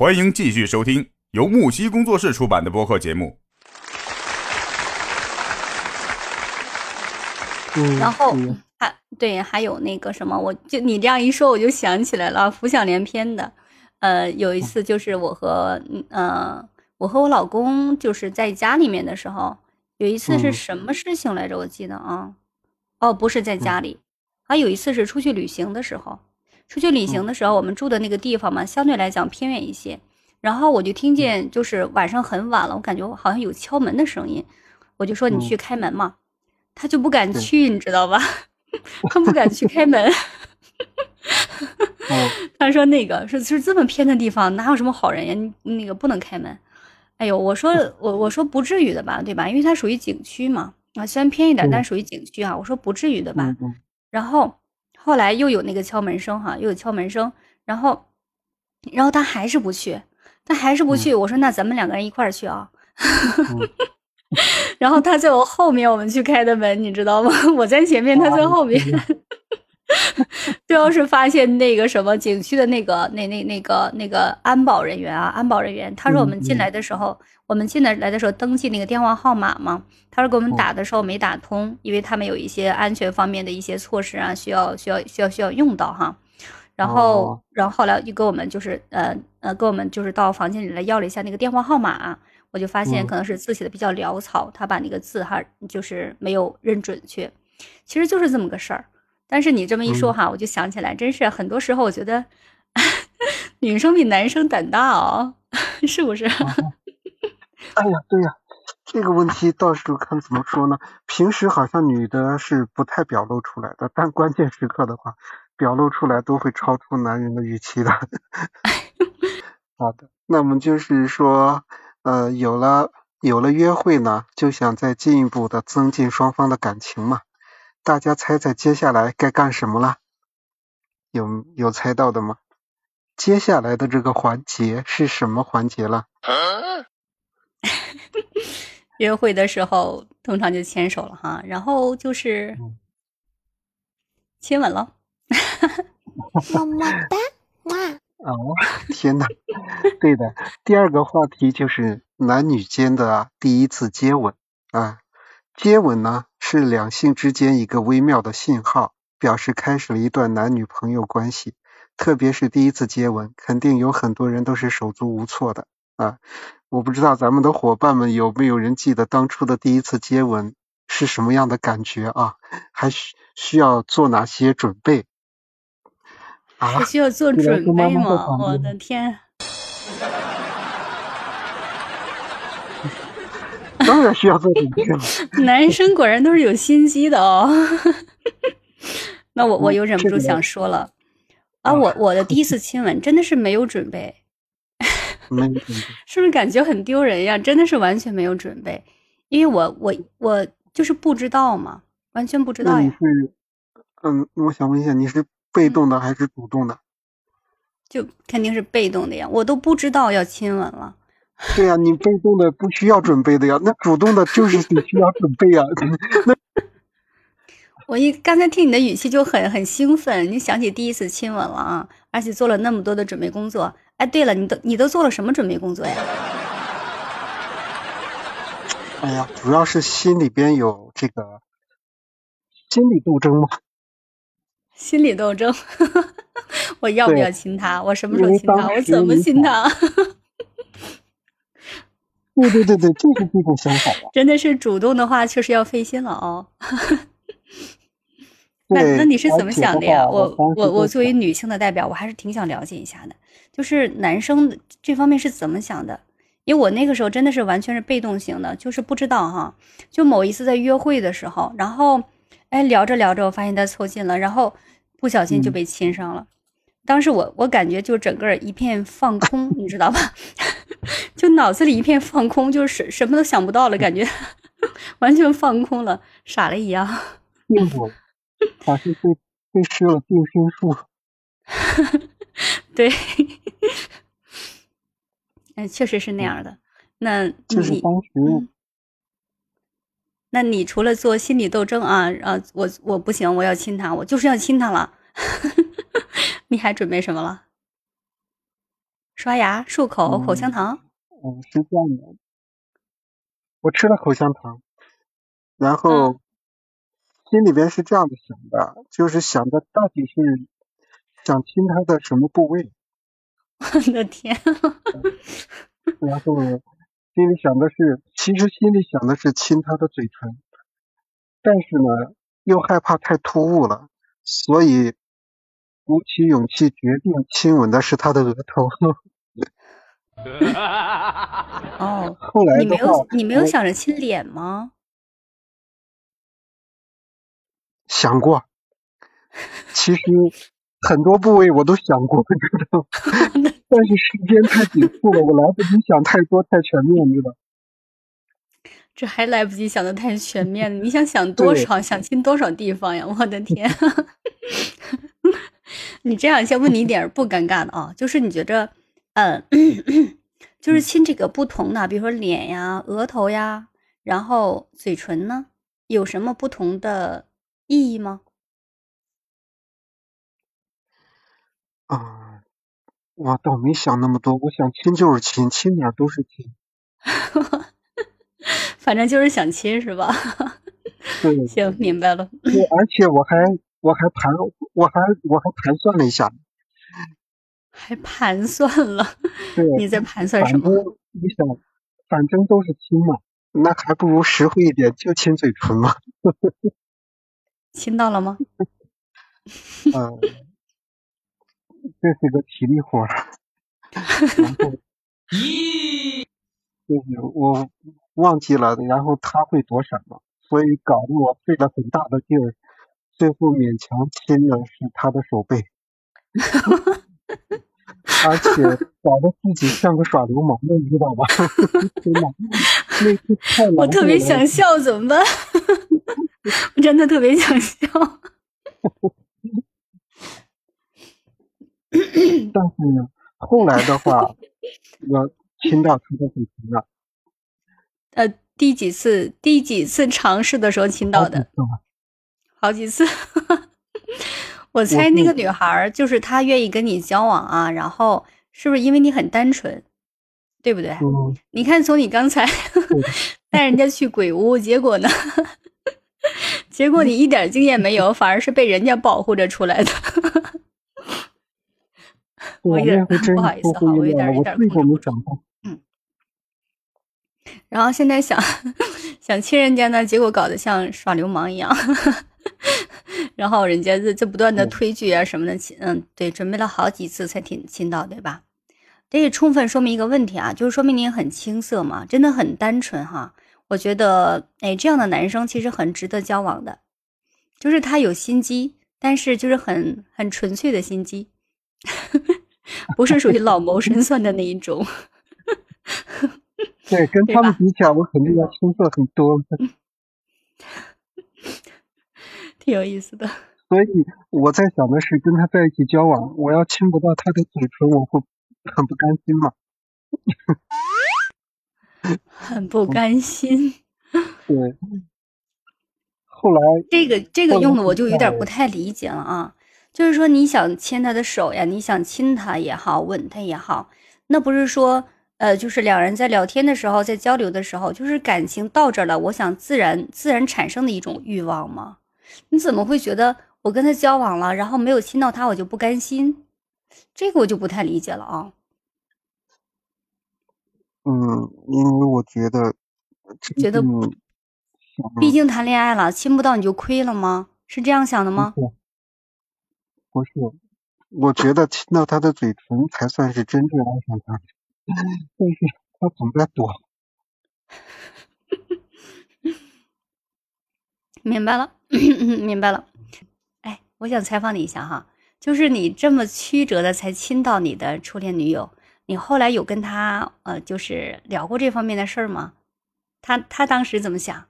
欢迎继续收听由木西工作室出版的播客节目。然后还对，还有那个什么，我就你这样一说，我就想起来了，浮想联翩的。呃，有一次就是我和呃我和我老公就是在家里面的时候，有一次是什么事情来着？我记得啊，哦，不是在家里，还有一次是出去旅行的时候。出去旅行的时候，我们住的那个地方嘛，相对来讲偏远一些。然后我就听见，就是晚上很晚了，我感觉好像有敲门的声音，我就说你去开门嘛，他就不敢去，你知道吧？他不敢去开门。他说那个是是这么偏的地方，哪有什么好人呀？那个不能开门。哎呦，我说我我说不至于的吧，对吧？因为它属于景区嘛，啊，虽然偏一点，但属于景区啊。我说不至于的吧。然后。后来又有那个敲门声，哈，又有敲门声，然后，然后他还是不去，他还是不去。我说那咱们两个人一块儿去啊。然后他在我后面，我们去开的门，你知道吗？我在前面，他在后面。最后是发现那个什么景区的那个那那那个那个安保人员啊，安保人员，他说我们进来的时候，我们进来来的时候登记那个电话号码嘛，他说给我们打的时候没打通，因为他们有一些安全方面的一些措施啊，需要需要需要需要用到哈。然后然后后来又给我们就是呃呃给我们就是到房间里来要了一下那个电话号码，我就发现可能是字写的比较潦草，他把那个字哈就是没有认准确，其实就是这么个事儿。但是你这么一说哈，我就想起来，真是很多时候我觉得 女生比男生胆大哦，是不是？哎呀，对呀，这个问题到时候看怎么说呢？平时好像女的是不太表露出来的，但关键时刻的话，表露出来都会超出男人的预期的。好的，那么就是说，呃，有了有了约会呢，就想再进一步的增进双方的感情嘛。大家猜猜接下来该干什么了？有有猜到的吗？接下来的这个环节是什么环节了？约会的时候通常就牵手了哈，然后就是亲吻了。么么哒，哇！哦，天哪！对的，第二个话题就是男女间的第一次接吻啊。接吻呢，是两性之间一个微妙的信号，表示开始了一段男女朋友关系。特别是第一次接吻，肯定有很多人都是手足无措的啊！我不知道咱们的伙伴们有没有人记得当初的第一次接吻是什么样的感觉啊？还需需要做哪些准备？啊？需要做准备吗？我的天！当然需要做准备了。男生果然都是有心机的哦。那我我又忍不住想说了啊，我我的第一次亲吻真的是没有准备，是不是感觉很丢人呀？真的是完全没有准备，因为我我我就是不知道嘛，完全不知道呀。是，嗯，我想问一下，你是被动的还是主动的？就肯定是被动的呀，我都不知道要亲吻了。对呀，你被动的不需要准备的呀，那主动的就是你需要准备呀。那 我一刚才听你的语气就很很兴奋，你想起第一次亲吻了啊，而且做了那么多的准备工作。哎，对了，你都你都做了什么准备工作呀？哎呀，主要是心里边有这个心理斗争嘛。心理斗争，我要不要亲他？我什么时候亲他？我怎么亲他？对对对对，就是这种想法。真的是主动的话，确实要费心了 哦。那那你是怎么想的呀？我我我作为女性的代表，我还是挺想了解一下的。就是男生这方面是怎么想的？因为我那个时候真的是完全是被动型的，就是不知道哈。就某一次在约会的时候，然后哎聊着聊着，我发现他凑近了，然后不小心就被亲上了。当时我我感觉就整个一片放空，你知道吧？就脑子里一片放空，就是什么都想不到了，感觉 完全放空了，傻了一样。幸 福，好像被被施了定心术。对，嗯，确实是那样的。那就是当时，那你除了做心理斗争啊啊，我我不行，我要亲他，我就是要亲他了。你还准备什么了？刷牙、漱口、口香糖。嗯，是这样的，我吃了口香糖，然后心里边是这样的想的，就是想着到底是想亲他的什么部位。我的天！然后心里想的是，其实心里想的是亲他的嘴唇，但是呢，又害怕太突兀了，所以鼓起勇气决定亲吻的是他的额头。哦，后来你没有，你没有想着亲脸吗？想过，其实很多部位我都想过，知道吗，但是时间太紧迫了，我来不及想太多太全面，知道。这还来不及想的太全面了，你想想多少，想亲多少地方呀？我的天！你这样先问你一点不尴尬的啊，就是你觉着，嗯，就是亲这个不同的，比如说脸呀、额头呀，然后嘴唇呢，有什么不同的意义吗？啊，我倒没想那么多，我想亲就是亲，亲哪儿都是亲。反正就是想亲是吧？对，行，明白了。对，而且我还我还盘我还我还盘算了一下，还盘算了，对，你在盘算什么？你想，反正都是亲嘛，那还不如实惠一点，就亲嘴唇嘛。亲到了吗？嗯，这是个体力活儿，然后就是我忘记了，然后他会躲闪嘛，所以搞得我费了很大的劲儿，最后勉强亲的是他的手背，而且搞得自己像个耍流氓的，你知道吧？天呐，那次太我特别想笑，怎么办？我真的特别想笑。但是呢，后来的话，我亲到他的嘴唇了，呃，第几次？第几次尝试的时候亲到的？好几次。我猜那个女孩就是她愿意跟你交往啊，然后是不是因为你很单纯，对不对？嗯，你看，从你刚才 带人家去鬼屋，结果呢？结果你一点经验没有，反而是被人家保护着出来的。我我有点不好意思哈，我有点有我点自己都没控制不住。想到。然后现在想想亲人家呢，结果搞得像耍流氓一样，然后人家这这不断的嗯推拒啊什么的，亲嗯，对，准备了好几次才亲亲到，对吧？这也充分说明一个问题啊，就是说明你很青涩嘛，真的很单纯哈。我觉得，哎，这样的男生其实很值得交往的，就是他有心机，但是就是很很纯粹的心机，不是属于老谋深算的那一种。对，跟他们比起来，我肯定要青涩很多了。挺有意思的。所以我在想的是，跟他在一起交往，我要亲不到他的嘴唇，我会很不甘心嘛。很不甘心。对，后来这个这个用的我就有点不太理解了啊。就是说，你想牵他的手呀，你想亲他也好，吻他也好，那不是说，呃，就是两人在聊天的时候，在交流的时候，就是感情到这儿了，我想自然自然产生的一种欲望吗？你怎么会觉得我跟他交往了，然后没有亲到他，我就不甘心？这个我就不太理解了啊。嗯，因为我觉得，觉得毕竟谈恋爱了，亲不到你就亏了吗？是这样想的吗？不是，不是，我觉得亲到他的嘴唇才算是真正爱上他，但是他总在躲。明白了，明白了。哎，我想采访你一下哈，就是你这么曲折的才亲到你的初恋女友，你后来有跟她呃，就是聊过这方面的事儿吗？她她当时怎么想？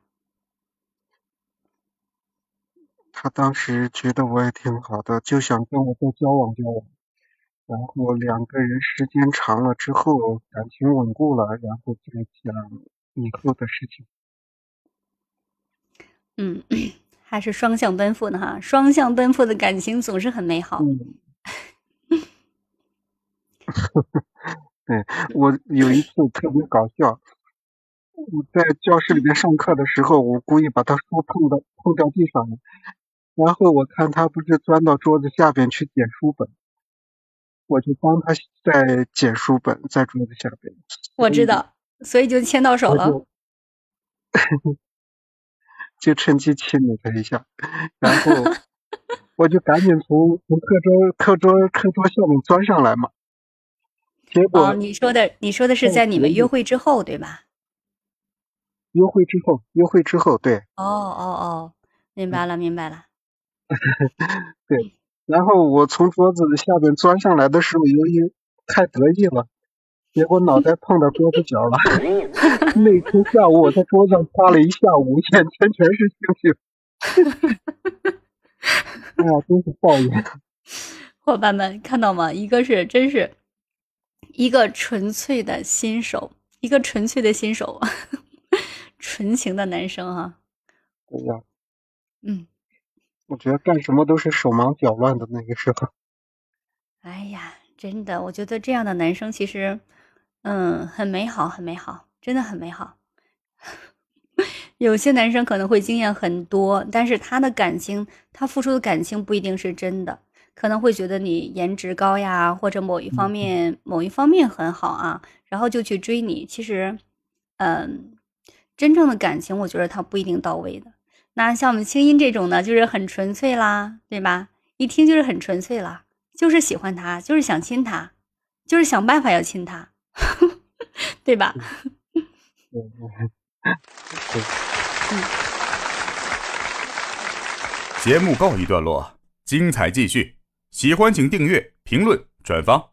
他当时觉得我也挺好的，就想跟我再交往交往。然后两个人时间长了之后，感情稳固了，然后再讲以后的事情。嗯，还是双向奔赴的哈，双向奔赴的感情总是很美好。嗯，对我有一次特别搞笑，我在教室里面上课的时候，我故意把他书碰到碰掉地上了，然后我看他不是钻到桌子下边去捡书本，我就帮他在捡书本，在桌子下边。我知道，所以就牵到手了。就趁机亲了他一下，然后我就赶紧从从课桌课桌课桌下面钻上来嘛。结果哦，你说的你说的是在你们约会之后对吧？约会之后，约会之后，对。哦哦哦，明白了明白了。对，然后我从桌子下边钻上来的时候，由于太得意了。结果脑袋碰到桌子角了，那天下午我在桌上趴了一下午，眼前全是星星。哎呀，真是抱怨！伙伴们看到吗？一个是真是一个纯粹的新手，一个纯粹的新手，纯情的男生哈。对呀。嗯。我觉得干什么都是手忙脚乱的那个时候。哎呀，真的，我觉得这样的男生其实。嗯，很美好，很美好，真的很美好。有些男生可能会经验很多，但是他的感情，他付出的感情不一定是真的，可能会觉得你颜值高呀，或者某一方面某一方面很好啊，然后就去追你。其实，嗯，真正的感情，我觉得他不一定到位的。那像我们清音这种呢，就是很纯粹啦，对吧？一听就是很纯粹啦，就是喜欢他，就是想亲他，就是想办法要亲他。对吧？节目告一段落，精彩继续。喜欢请订阅、评论、转发。